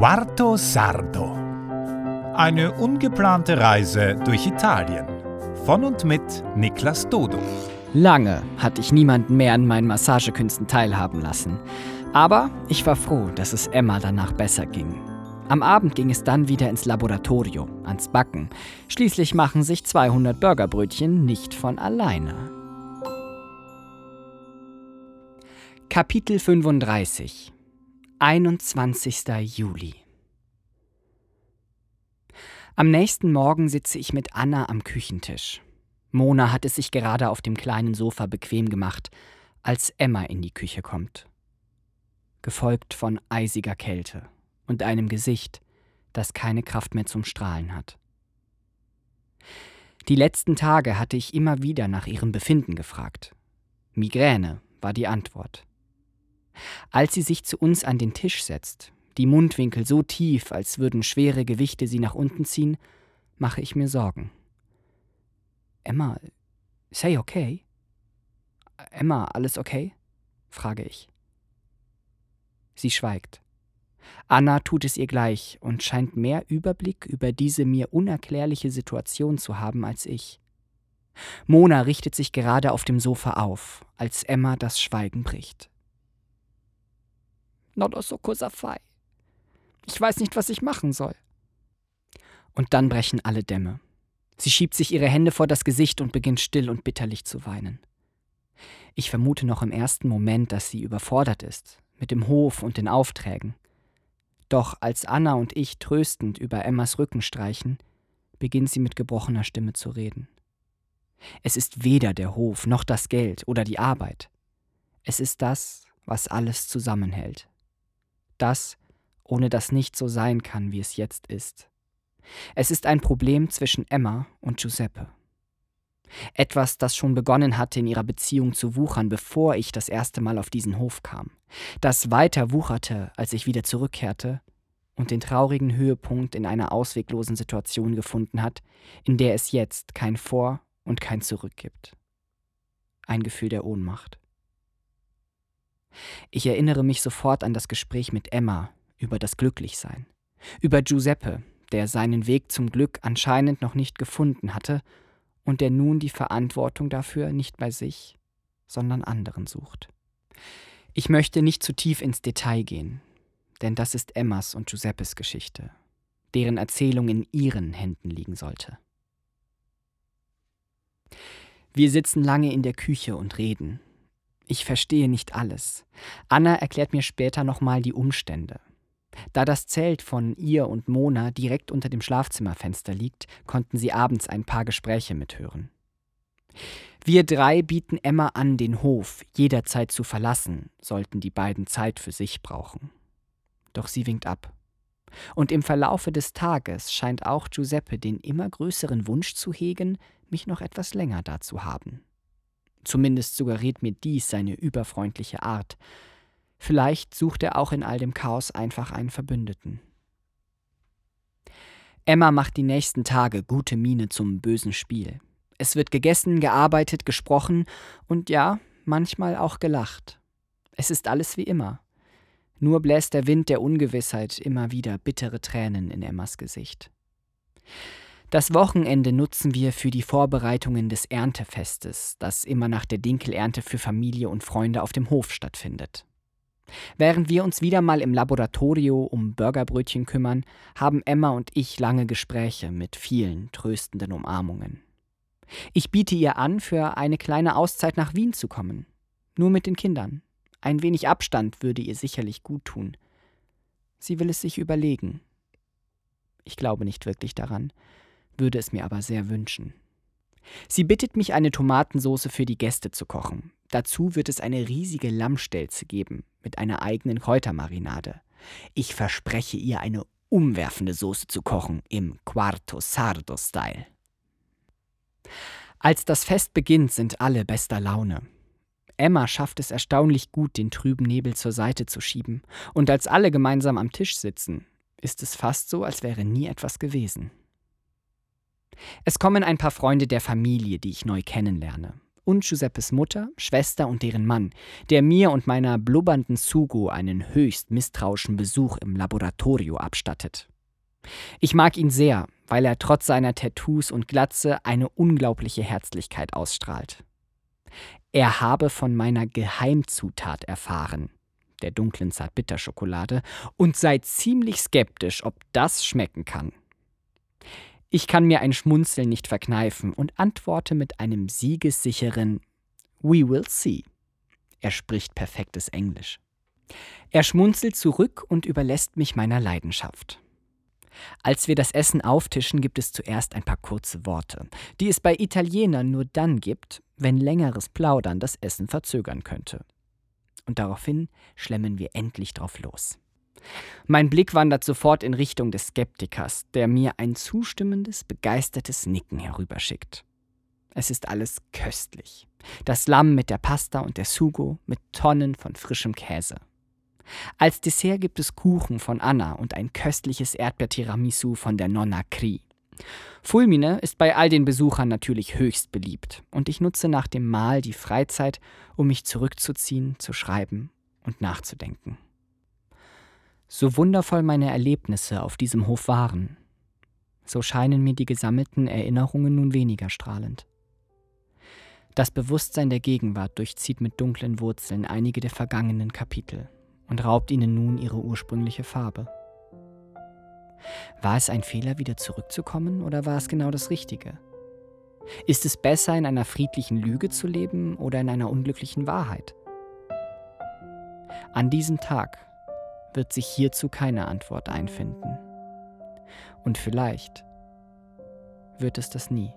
Quarto Sardo. Eine ungeplante Reise durch Italien. Von und mit Niklas Dodo. Lange hatte ich niemanden mehr an meinen Massagekünsten teilhaben lassen. Aber ich war froh, dass es Emma danach besser ging. Am Abend ging es dann wieder ins Laboratorio, ans Backen. Schließlich machen sich 200 Burgerbrötchen nicht von alleine. Kapitel 35 21. Juli Am nächsten Morgen sitze ich mit Anna am Küchentisch. Mona hat es sich gerade auf dem kleinen Sofa bequem gemacht, als Emma in die Küche kommt. Gefolgt von eisiger Kälte und einem Gesicht, das keine Kraft mehr zum Strahlen hat. Die letzten Tage hatte ich immer wieder nach ihrem Befinden gefragt. Migräne war die Antwort. Als sie sich zu uns an den Tisch setzt, die Mundwinkel so tief, als würden schwere Gewichte sie nach unten ziehen, mache ich mir Sorgen. Emma, say okay? Emma, alles okay? frage ich. Sie schweigt. Anna tut es ihr gleich und scheint mehr Überblick über diese mir unerklärliche Situation zu haben als ich. Mona richtet sich gerade auf dem Sofa auf, als Emma das Schweigen bricht. Nodoso Kosafai. Ich weiß nicht, was ich machen soll. Und dann brechen alle Dämme. Sie schiebt sich ihre Hände vor das Gesicht und beginnt still und bitterlich zu weinen. Ich vermute noch im ersten Moment, dass sie überfordert ist, mit dem Hof und den Aufträgen. Doch als Anna und ich tröstend über Emmas Rücken streichen, beginnt sie mit gebrochener Stimme zu reden. Es ist weder der Hof noch das Geld oder die Arbeit. Es ist das, was alles zusammenhält. Das, ohne das nicht so sein kann, wie es jetzt ist. Es ist ein Problem zwischen Emma und Giuseppe. Etwas, das schon begonnen hatte, in ihrer Beziehung zu wuchern, bevor ich das erste Mal auf diesen Hof kam. Das weiter wucherte, als ich wieder zurückkehrte und den traurigen Höhepunkt in einer ausweglosen Situation gefunden hat, in der es jetzt kein Vor und kein Zurück gibt. Ein Gefühl der Ohnmacht. Ich erinnere mich sofort an das Gespräch mit Emma über das Glücklichsein, über Giuseppe, der seinen Weg zum Glück anscheinend noch nicht gefunden hatte und der nun die Verantwortung dafür nicht bei sich, sondern anderen sucht. Ich möchte nicht zu tief ins Detail gehen, denn das ist Emmas und Giuseppes Geschichte, deren Erzählung in ihren Händen liegen sollte. Wir sitzen lange in der Küche und reden. Ich verstehe nicht alles. Anna erklärt mir später nochmal die Umstände. Da das Zelt von ihr und Mona direkt unter dem Schlafzimmerfenster liegt, konnten sie abends ein paar Gespräche mithören. Wir drei bieten Emma an, den Hof jederzeit zu verlassen, sollten die beiden Zeit für sich brauchen. Doch sie winkt ab. Und im Verlaufe des Tages scheint auch Giuseppe den immer größeren Wunsch zu hegen, mich noch etwas länger da zu haben. Zumindest suggeriert mir dies seine überfreundliche Art, Vielleicht sucht er auch in all dem Chaos einfach einen Verbündeten. Emma macht die nächsten Tage gute Miene zum bösen Spiel. Es wird gegessen, gearbeitet, gesprochen und ja, manchmal auch gelacht. Es ist alles wie immer. Nur bläst der Wind der Ungewissheit immer wieder bittere Tränen in Emmas Gesicht. Das Wochenende nutzen wir für die Vorbereitungen des Erntefestes, das immer nach der Dinkelernte für Familie und Freunde auf dem Hof stattfindet. Während wir uns wieder mal im Laboratorio um Burgerbrötchen kümmern, haben Emma und ich lange Gespräche mit vielen tröstenden Umarmungen. Ich biete ihr an, für eine kleine Auszeit nach Wien zu kommen. Nur mit den Kindern. Ein wenig Abstand würde ihr sicherlich gut tun. Sie will es sich überlegen. Ich glaube nicht wirklich daran, würde es mir aber sehr wünschen. Sie bittet mich, eine Tomatensauce für die Gäste zu kochen. Dazu wird es eine riesige Lammstelze geben, mit einer eigenen Kräutermarinade. Ich verspreche ihr, eine umwerfende Soße zu kochen im Quarto Sardo-Style. Als das Fest beginnt, sind alle bester Laune. Emma schafft es erstaunlich gut, den trüben Nebel zur Seite zu schieben, und als alle gemeinsam am Tisch sitzen, ist es fast so, als wäre nie etwas gewesen. Es kommen ein paar Freunde der Familie, die ich neu kennenlerne. und Giuseppes Mutter, Schwester und deren Mann, der mir und meiner blubbernden Sugo einen höchst misstrauischen Besuch im Laboratorio abstattet. Ich mag ihn sehr, weil er trotz seiner Tattoos und Glatze eine unglaubliche Herzlichkeit ausstrahlt. Er habe von meiner Geheimzutat erfahren, der dunklen Zartbitterschokolade, und sei ziemlich skeptisch, ob das schmecken kann. Ich kann mir ein Schmunzeln nicht verkneifen und antworte mit einem siegessicheren We will see. Er spricht perfektes Englisch. Er schmunzelt zurück und überlässt mich meiner Leidenschaft. Als wir das Essen auftischen, gibt es zuerst ein paar kurze Worte, die es bei Italienern nur dann gibt, wenn längeres Plaudern das Essen verzögern könnte. Und daraufhin schlemmen wir endlich drauf los. Mein Blick wandert sofort in Richtung des Skeptikers, der mir ein zustimmendes, begeistertes Nicken herüberschickt. Es ist alles köstlich. Das Lamm mit der Pasta und der Sugo mit Tonnen von frischem Käse. Als Dessert gibt es Kuchen von Anna und ein köstliches Erdbeertiramisu von der Nonna Cri. Fulmine ist bei all den Besuchern natürlich höchst beliebt und ich nutze nach dem Mahl die Freizeit, um mich zurückzuziehen, zu schreiben und nachzudenken. So wundervoll meine Erlebnisse auf diesem Hof waren, so scheinen mir die gesammelten Erinnerungen nun weniger strahlend. Das Bewusstsein der Gegenwart durchzieht mit dunklen Wurzeln einige der vergangenen Kapitel und raubt ihnen nun ihre ursprüngliche Farbe. War es ein Fehler, wieder zurückzukommen, oder war es genau das Richtige? Ist es besser, in einer friedlichen Lüge zu leben oder in einer unglücklichen Wahrheit? An diesem Tag wird sich hierzu keine Antwort einfinden. Und vielleicht wird es das nie.